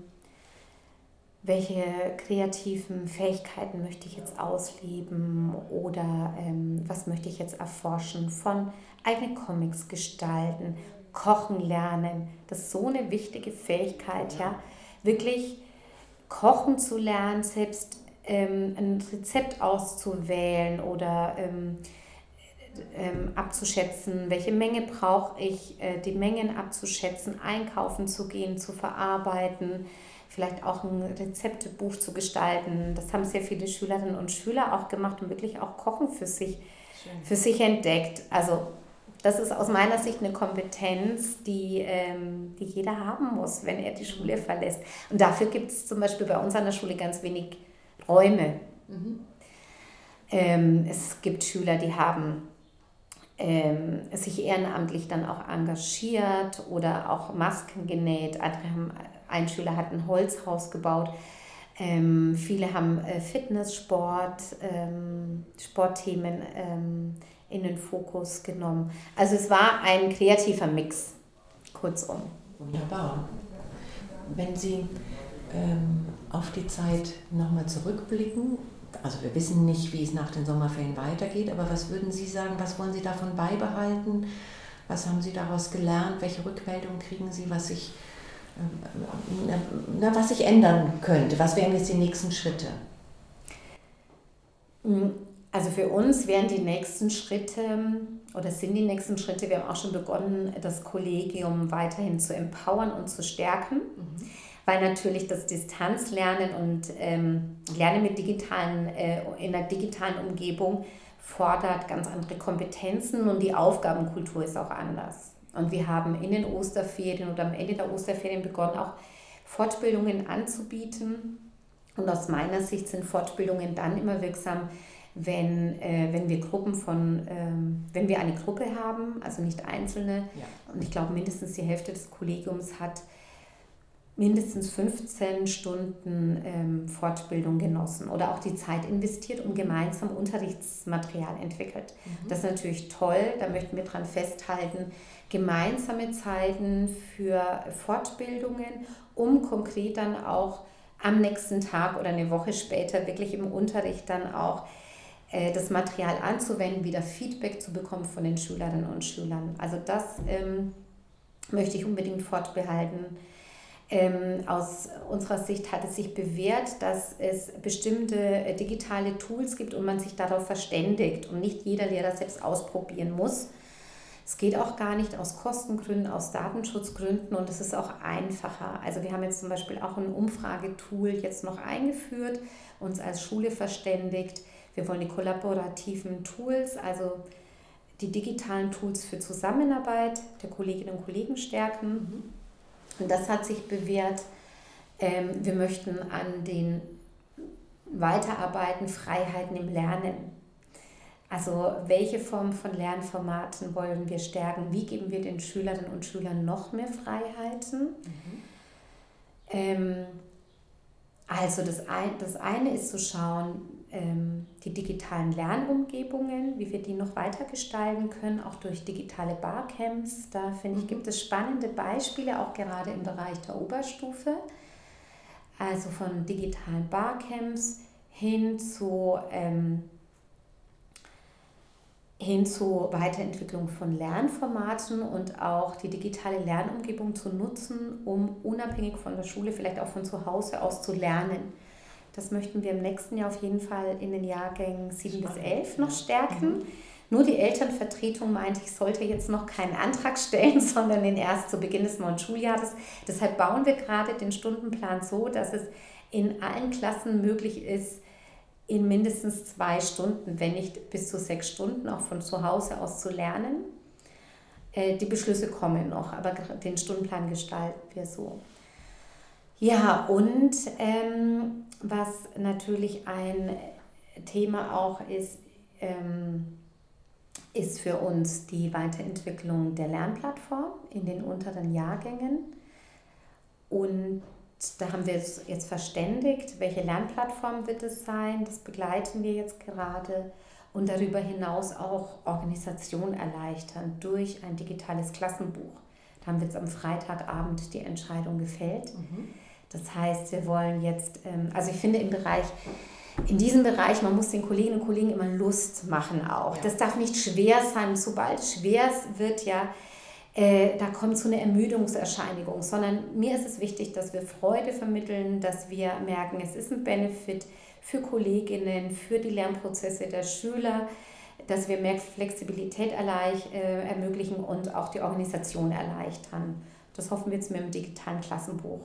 welche kreativen Fähigkeiten möchte ich jetzt ausleben oder ähm, was möchte ich jetzt erforschen von eigene Comics gestalten, kochen lernen. Das ist so eine wichtige Fähigkeit, ja, ja wirklich kochen zu lernen, selbst ähm, ein Rezept auszuwählen oder ähm, ähm, abzuschätzen, welche Menge brauche ich, äh, die Mengen abzuschätzen, einkaufen zu gehen, zu verarbeiten, vielleicht auch ein Rezeptebuch zu gestalten. Das haben sehr viele Schülerinnen und Schüler auch gemacht und wirklich auch Kochen für sich, für sich entdeckt. Also das ist aus meiner Sicht eine Kompetenz, die, ähm, die jeder haben muss, wenn er die Schule verlässt. Und dafür gibt es zum Beispiel bei uns an der Schule ganz wenig Räume. Mhm. Ähm, es gibt Schüler, die haben ähm, sich ehrenamtlich dann auch engagiert oder auch Masken genäht. Andere ein Schüler hat ein Holzhaus gebaut. Ähm, viele haben äh, Fitness, Sport, ähm, Sportthemen ähm, in den Fokus genommen. Also es war ein kreativer Mix, kurzum. Wunderbar. Wenn Sie ähm, auf die Zeit nochmal zurückblicken, also wir wissen nicht, wie es nach den Sommerferien weitergeht, aber was würden Sie sagen, was wollen Sie davon beibehalten? Was haben Sie daraus gelernt? Welche Rückmeldungen kriegen Sie, was sich, ähm, na, was sich ändern könnte? Was wären jetzt die nächsten Schritte? Also für uns wären die nächsten Schritte oder sind die nächsten Schritte, wir haben auch schon begonnen, das Kollegium weiterhin zu empowern und zu stärken. Mhm weil natürlich das Distanzlernen und ähm, Lernen mit digitalen, äh, in der digitalen Umgebung fordert ganz andere Kompetenzen und die Aufgabenkultur ist auch anders. Und wir haben in den Osterferien oder am Ende der Osterferien begonnen, auch Fortbildungen anzubieten. Und aus meiner Sicht sind Fortbildungen dann immer wirksam, wenn, äh, wenn wir Gruppen von, ähm, wenn wir eine Gruppe haben, also nicht einzelne. Ja. Und ich glaube, mindestens die Hälfte des Kollegiums hat mindestens 15 Stunden ähm, Fortbildung genossen oder auch die Zeit investiert und gemeinsam Unterrichtsmaterial entwickelt. Mhm. Das ist natürlich toll, da möchten wir dran festhalten, gemeinsame Zeiten für Fortbildungen, um konkret dann auch am nächsten Tag oder eine Woche später wirklich im Unterricht dann auch äh, das Material anzuwenden, wieder Feedback zu bekommen von den Schülerinnen und Schülern. Also das ähm, möchte ich unbedingt fortbehalten ähm, aus unserer Sicht hat es sich bewährt, dass es bestimmte äh, digitale Tools gibt und man sich darauf verständigt und nicht jeder Lehrer selbst ausprobieren muss. Es geht auch gar nicht aus Kostengründen, aus Datenschutzgründen und es ist auch einfacher. Also wir haben jetzt zum Beispiel auch ein Umfragetool jetzt noch eingeführt, uns als Schule verständigt. Wir wollen die kollaborativen Tools, also die digitalen Tools für Zusammenarbeit der Kolleginnen und Kollegen stärken. Und das hat sich bewährt. Ähm, wir möchten an den Weiterarbeiten, Freiheiten im Lernen. Also welche Form von Lernformaten wollen wir stärken? Wie geben wir den Schülerinnen und Schülern noch mehr Freiheiten? Mhm. Ähm, also das, ein, das eine ist zu schauen, die digitalen Lernumgebungen, wie wir die noch weiter gestalten können, auch durch digitale Barcamps. Da finde ich, mhm. gibt es spannende Beispiele, auch gerade im Bereich der Oberstufe. Also von digitalen Barcamps hin zu, ähm, hin zu Weiterentwicklung von Lernformaten und auch die digitale Lernumgebung zu nutzen, um unabhängig von der Schule, vielleicht auch von zu Hause aus zu lernen das möchten wir im nächsten Jahr auf jeden Fall in den Jahrgängen 7 bis 11 noch stärken. Mhm. Nur die Elternvertretung meinte, ich sollte jetzt noch keinen Antrag stellen, sondern den erst zu Beginn des neuen Schuljahres. Deshalb bauen wir gerade den Stundenplan so, dass es in allen Klassen möglich ist, in mindestens zwei Stunden, wenn nicht bis zu sechs Stunden, auch von zu Hause aus zu lernen. Äh, die Beschlüsse kommen noch, aber den Stundenplan gestalten wir so. Ja, und ähm, was natürlich ein Thema auch ist, ähm, ist für uns die Weiterentwicklung der Lernplattform in den unteren Jahrgängen. Und da haben wir jetzt verständigt, welche Lernplattform wird es sein. Das begleiten wir jetzt gerade. Und darüber hinaus auch Organisation erleichtern durch ein digitales Klassenbuch. Da haben wir jetzt am Freitagabend die Entscheidung gefällt. Mhm das heißt, wir wollen jetzt, ähm, also ich finde im Bereich, in diesem Bereich, man muss den Kolleginnen und Kollegen immer Lust machen auch. Ja. Das darf nicht schwer sein. Sobald es schwer wird, ja, äh, da kommt so eine Ermüdungserscheinigung, sondern mir ist es wichtig, dass wir Freude vermitteln, dass wir merken, es ist ein Benefit für Kolleginnen, für die Lernprozesse der Schüler, dass wir mehr Flexibilität äh, ermöglichen und auch die Organisation erleichtern. Das hoffen wir jetzt mit dem digitalen Klassenbuch.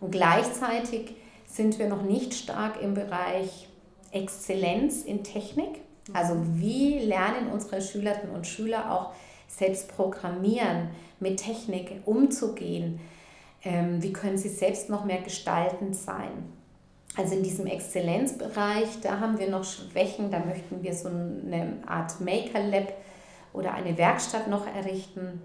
Und gleichzeitig sind wir noch nicht stark im Bereich Exzellenz in Technik. Also wie lernen unsere Schülerinnen und Schüler auch selbst programmieren, mit Technik umzugehen. Ähm, wie können sie selbst noch mehr gestaltend sein? Also in diesem Exzellenzbereich, da haben wir noch Schwächen, da möchten wir so eine Art Maker Lab oder eine Werkstatt noch errichten.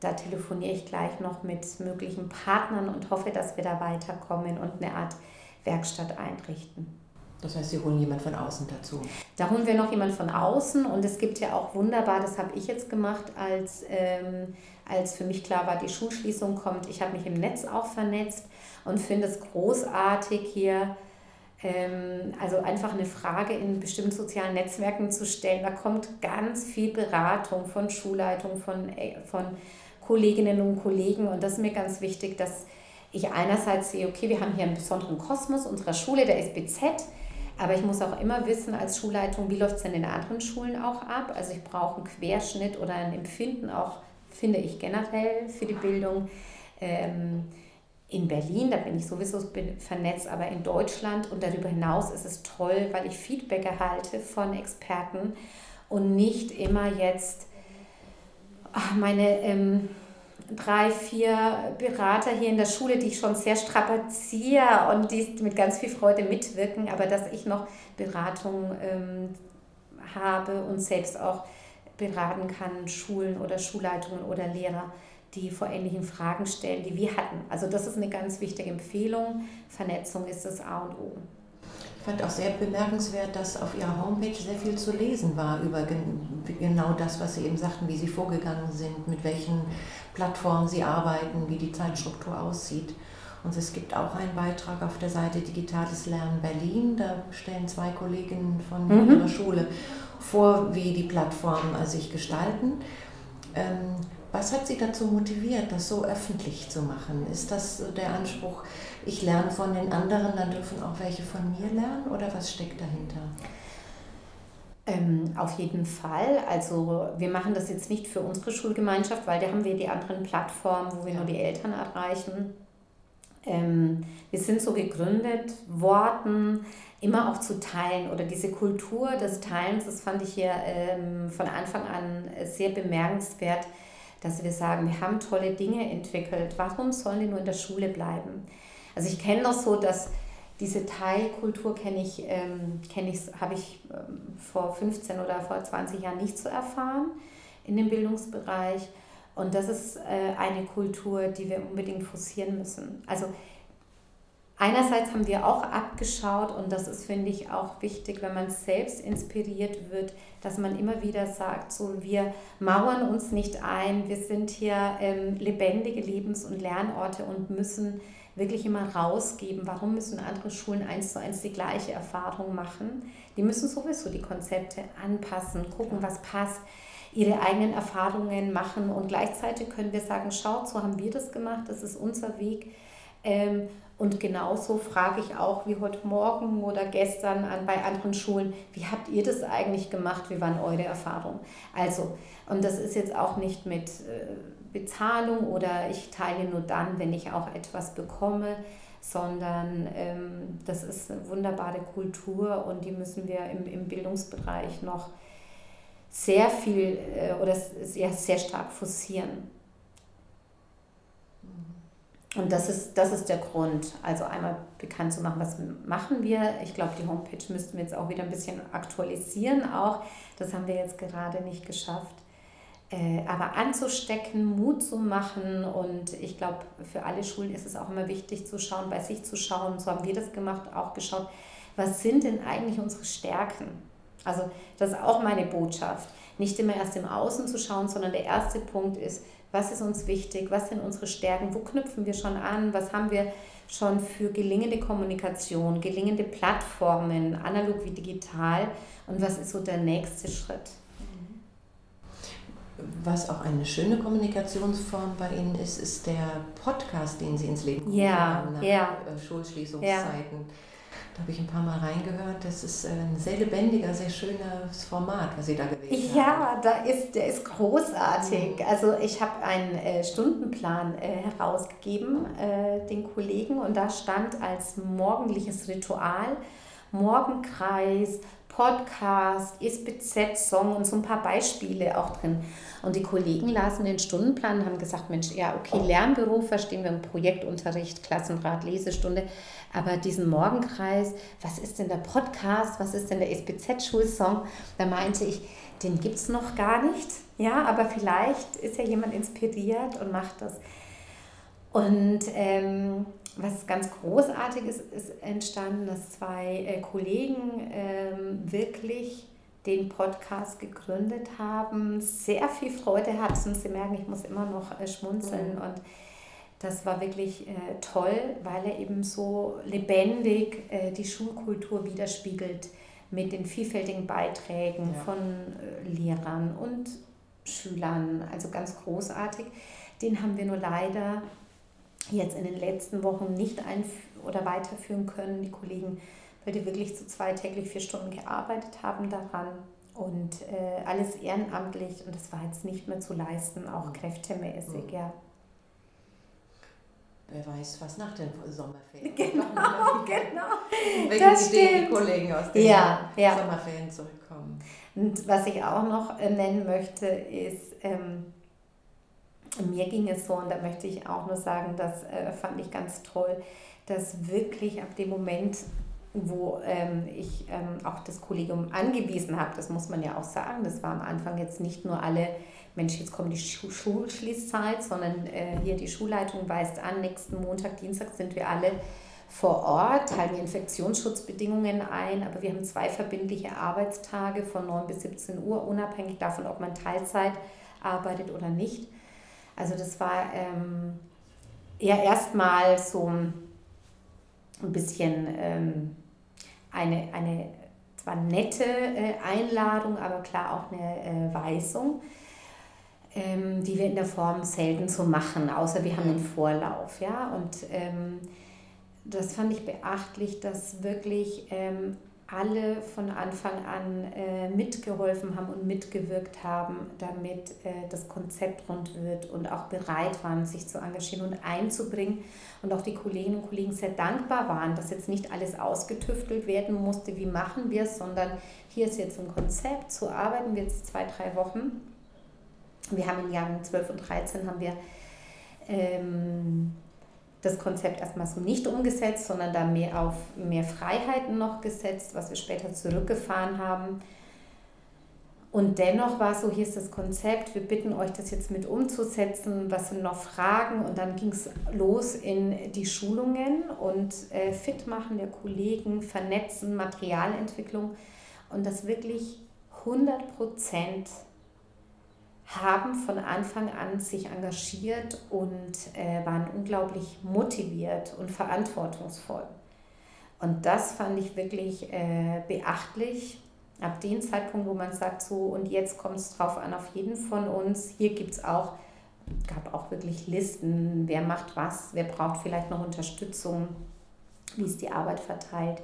Da telefoniere ich gleich noch mit möglichen Partnern und hoffe, dass wir da weiterkommen und eine Art Werkstatt einrichten. Das heißt, Sie holen jemand von außen dazu? Da holen wir noch jemand von außen und es gibt ja auch wunderbar, das habe ich jetzt gemacht, als, ähm, als für mich klar war, die Schulschließung kommt. Ich habe mich im Netz auch vernetzt und finde es großartig hier, ähm, also einfach eine Frage in bestimmten sozialen Netzwerken zu stellen. Da kommt ganz viel Beratung von Schulleitung, von, äh, von Kolleginnen und Kollegen und das ist mir ganz wichtig, dass ich einerseits sehe, okay, wir haben hier einen besonderen Kosmos unserer Schule, der ist BZ, aber ich muss auch immer wissen als Schulleitung, wie läuft es denn in anderen Schulen auch ab. Also ich brauche einen Querschnitt oder ein Empfinden auch, finde ich generell für die Bildung. Ähm, in Berlin, da bin ich sowieso vernetzt, aber in Deutschland und darüber hinaus ist es toll, weil ich Feedback erhalte von Experten und nicht immer jetzt meine ähm, drei, vier Berater hier in der Schule, die ich schon sehr strapaziere und die mit ganz viel Freude mitwirken, aber dass ich noch Beratung ähm, habe und selbst auch beraten kann, Schulen oder Schulleitungen oder Lehrer, die vor ähnlichen Fragen stellen, die wir hatten. Also das ist eine ganz wichtige Empfehlung. Vernetzung ist das A und O. Ich fand auch sehr bemerkenswert, dass auf Ihrer Homepage sehr viel zu lesen war über genau das, was Sie eben sagten, wie Sie vorgegangen sind, mit welchen Plattformen Sie arbeiten, wie die Zeitstruktur aussieht. Und es gibt auch einen Beitrag auf der Seite Digitales Lernen Berlin. Da stellen zwei Kolleginnen von mhm. ihrer Schule vor, wie die Plattformen äh, sich gestalten. Ähm, was hat Sie dazu motiviert, das so öffentlich zu machen? Ist das der Anspruch, ich lerne von den anderen, dann dürfen auch welche von mir lernen oder was steckt dahinter? Ähm, auf jeden Fall. Also wir machen das jetzt nicht für unsere Schulgemeinschaft, weil da haben wir die anderen Plattformen, wo wir nur die Eltern erreichen. Ähm, wir sind so gegründet worden, immer auch zu teilen oder diese Kultur des Teilens, das fand ich hier ähm, von Anfang an sehr bemerkenswert dass wir sagen, wir haben tolle Dinge entwickelt, warum sollen die nur in der Schule bleiben? Also ich kenne das so, dass diese Teilkultur kenne ich, ähm, kenn ich, habe ich ähm, vor 15 oder vor 20 Jahren nicht so erfahren in dem Bildungsbereich. Und das ist äh, eine Kultur, die wir unbedingt forcieren müssen. Also Einerseits haben wir auch abgeschaut und das ist, finde ich, auch wichtig, wenn man selbst inspiriert wird, dass man immer wieder sagt, so wir mauern uns nicht ein, wir sind hier ähm, lebendige Lebens- und Lernorte und müssen wirklich immer rausgeben. Warum müssen andere Schulen eins zu eins die gleiche Erfahrung machen? Die müssen sowieso die Konzepte anpassen, gucken, was passt ihre eigenen Erfahrungen machen und gleichzeitig können wir sagen, schaut, so haben wir das gemacht, das ist unser Weg. Ähm, und genauso frage ich auch wie heute Morgen oder gestern an, bei anderen Schulen, wie habt ihr das eigentlich gemacht? Wie waren eure Erfahrungen? Also, und das ist jetzt auch nicht mit äh, Bezahlung oder ich teile nur dann, wenn ich auch etwas bekomme, sondern ähm, das ist eine wunderbare Kultur und die müssen wir im, im Bildungsbereich noch sehr viel äh, oder sehr, sehr stark forcieren. Und das ist, das ist der Grund, also einmal bekannt zu machen, was machen wir. Ich glaube, die Homepage müssten wir jetzt auch wieder ein bisschen aktualisieren. Auch das haben wir jetzt gerade nicht geschafft. Äh, aber anzustecken, Mut zu machen und ich glaube, für alle Schulen ist es auch immer wichtig zu schauen, bei sich zu schauen. So haben wir das gemacht, auch geschaut, was sind denn eigentlich unsere Stärken? Also das ist auch meine Botschaft. Nicht immer erst im Außen zu schauen, sondern der erste Punkt ist, was ist uns wichtig, was sind unsere Stärken, wo knüpfen wir schon an, was haben wir schon für gelingende Kommunikation, gelingende Plattformen, analog wie digital und was ist so der nächste Schritt. Was auch eine schöne Kommunikationsform bei Ihnen ist, ist der Podcast, den Sie ins Leben ja, haben nach ja. Schulschließungszeiten. Ja. Da habe ich ein paar Mal reingehört. Das ist äh, ein sehr lebendiger, sehr schönes Format, was Sie da gewählt haben. Ja, da ist, der ist großartig. Mhm. Also ich habe einen äh, Stundenplan äh, herausgegeben, äh, den Kollegen, und da stand als morgendliches Ritual Morgenkreis, Podcast, SBZ-Song und so ein paar Beispiele auch drin. Und die Kollegen lasen den Stundenplan und haben gesagt, Mensch, ja, okay, Lernberuf verstehen wir im Projektunterricht, Klassenrat, Lesestunde, aber diesen Morgenkreis, was ist denn der Podcast, was ist denn der SBZ-Schulsong? Da meinte ich, den gibt es noch gar nicht, ja, aber vielleicht ist ja jemand inspiriert und macht das. Und ähm, was ganz Großartiges ist entstanden, dass zwei äh, Kollegen ähm, wirklich den Podcast gegründet haben, sehr viel Freude hatten. Sie merken, ich muss immer noch äh, schmunzeln mhm. und das war wirklich äh, toll, weil er eben so lebendig äh, die Schulkultur widerspiegelt mit den vielfältigen Beiträgen ja. von äh, Lehrern und Schülern. Also ganz großartig. Den haben wir nur leider jetzt in den letzten Wochen nicht ein oder weiterführen können, die Kollegen, weil die wirklich zu zwei täglich vier Stunden gearbeitet haben daran und äh, alles ehrenamtlich und das war jetzt nicht mehr zu leisten, auch kräftemäßig, mhm. ja. Wer weiß, was nach den Sommerferien. Genau, genau. Welche das Idee stimmt. die Kollegen aus den ja, ja. Sommerferien zurückkommen. Und was ich auch noch äh, nennen möchte, ist, ähm, mir ging es so, und da möchte ich auch nur sagen, das äh, fand ich ganz toll, dass wirklich ab dem Moment, wo ähm, ich ähm, auch das Kollegium angewiesen habe, das muss man ja auch sagen, das war am Anfang jetzt nicht nur alle Mensch, jetzt kommt die Schulschließzeit, sondern äh, hier die Schulleitung weist an, nächsten Montag, Dienstag sind wir alle vor Ort, halten die Infektionsschutzbedingungen ein, aber wir haben zwei verbindliche Arbeitstage von 9 bis 17 Uhr, unabhängig davon, ob man Teilzeit arbeitet oder nicht. Also das war ähm, eher erstmal so ein bisschen ähm, eine, eine zwar nette äh, Einladung, aber klar auch eine äh, Weisung ähm, die wir in der Form selten so machen, außer wir haben einen Vorlauf. Ja? Und ähm, das fand ich beachtlich, dass wirklich ähm, alle von Anfang an äh, mitgeholfen haben und mitgewirkt haben, damit äh, das Konzept rund wird und auch bereit waren, sich zu engagieren und einzubringen. Und auch die Kolleginnen und Kollegen sehr dankbar waren, dass jetzt nicht alles ausgetüftelt werden musste, wie machen wir es, sondern hier ist jetzt ein Konzept, so arbeiten wir jetzt zwei, drei Wochen wir haben in Jahren 12 und 13 haben wir ähm, das Konzept erstmal so nicht umgesetzt, sondern da mehr auf mehr Freiheiten noch gesetzt, was wir später zurückgefahren haben. Und dennoch war so, hier ist das Konzept, wir bitten euch das jetzt mit umzusetzen, was sind noch Fragen? Und dann ging es los in die Schulungen und äh, Fitmachen der Kollegen, Vernetzen, Materialentwicklung und das wirklich 100 Prozent haben von Anfang an sich engagiert und äh, waren unglaublich motiviert und verantwortungsvoll. Und das fand ich wirklich äh, beachtlich. Ab dem Zeitpunkt, wo man sagt, so und jetzt kommt es drauf an, auf jeden von uns. Hier gibt es auch, gab auch wirklich Listen, wer macht was, wer braucht vielleicht noch Unterstützung, wie ist die Arbeit verteilt.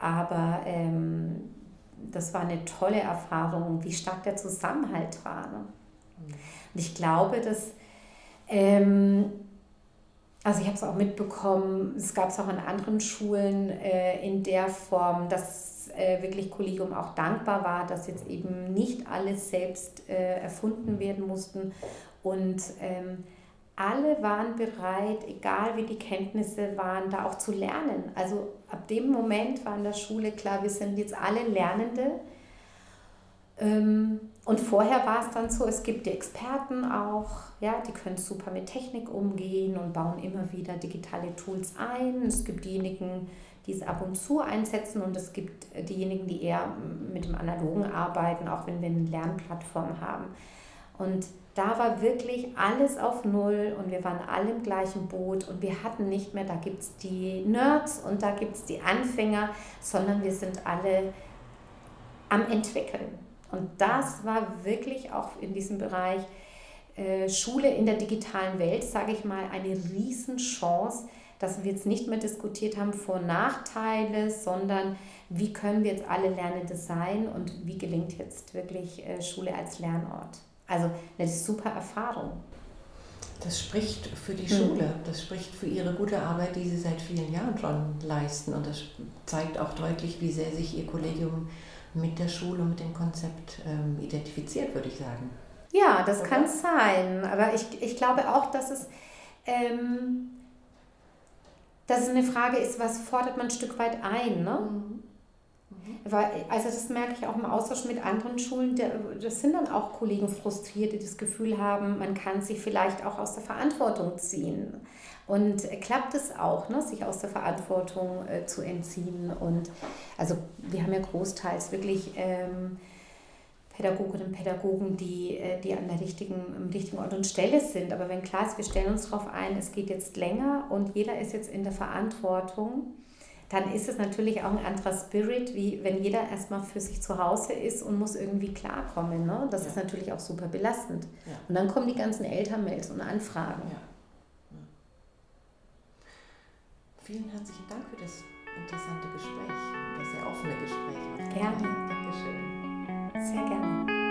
Aber ähm, das war eine tolle Erfahrung, wie stark der Zusammenhalt war. Ne? Und ich glaube, dass, ähm, also ich habe es auch mitbekommen, es gab es auch an anderen Schulen äh, in der Form, dass äh, wirklich Kollegium auch dankbar war, dass jetzt eben nicht alles selbst äh, erfunden werden mussten und ähm, alle waren bereit, egal wie die Kenntnisse waren, da auch zu lernen. Also ab dem Moment war in der Schule klar, wir sind jetzt alle Lernende. Ähm, und vorher war es dann so, es gibt die Experten auch, ja, die können super mit Technik umgehen und bauen immer wieder digitale Tools ein. Es gibt diejenigen, die es ab und zu einsetzen und es gibt diejenigen, die eher mit dem Analogen arbeiten, auch wenn wir eine Lernplattform haben. Und da war wirklich alles auf Null und wir waren alle im gleichen Boot und wir hatten nicht mehr, da gibt es die Nerds und da gibt es die Anfänger, sondern wir sind alle am Entwickeln. Und das war wirklich auch in diesem Bereich äh, Schule in der digitalen Welt, sage ich mal, eine Riesenchance, dass wir jetzt nicht mehr diskutiert haben Vor- Nachteile, sondern wie können wir jetzt alle Lernende sein und wie gelingt jetzt wirklich äh, Schule als Lernort. Also eine super Erfahrung. Das spricht für die Schule, mhm. das spricht für ihre gute Arbeit, die sie seit vielen Jahren schon leisten. Und das zeigt auch deutlich, wie sehr sich ihr Kollegium mit der Schule, mit dem Konzept ähm, identifiziert, würde ich sagen. Ja, das Oder? kann sein. Aber ich, ich glaube auch, dass es, ähm, dass es eine Frage ist, was fordert man ein Stück weit ein. Ne? Mhm. Weil, also das merke ich auch im Austausch mit anderen Schulen, das sind dann auch Kollegen frustriert, die das Gefühl haben, man kann sich vielleicht auch aus der Verantwortung ziehen. Und klappt es auch, ne, sich aus der Verantwortung äh, zu entziehen? Und also wir haben ja großteils wirklich ähm, Pädagoginnen und Pädagogen, die, äh, die an der richtigen, am richtigen Ort und Stelle sind. Aber wenn klar ist, wir stellen uns darauf ein, es geht jetzt länger und jeder ist jetzt in der Verantwortung, dann ist es natürlich auch ein anderer Spirit, wie wenn jeder erstmal für sich zu Hause ist und muss irgendwie klarkommen. Ne? Das ja. ist natürlich auch super belastend. Ja. Und dann kommen die ganzen Elternmails und Anfragen. Ja. Vielen herzlichen Dank für das interessante Gespräch, das sehr offene Gespräch. Gerne. Dankeschön. Sehr gerne.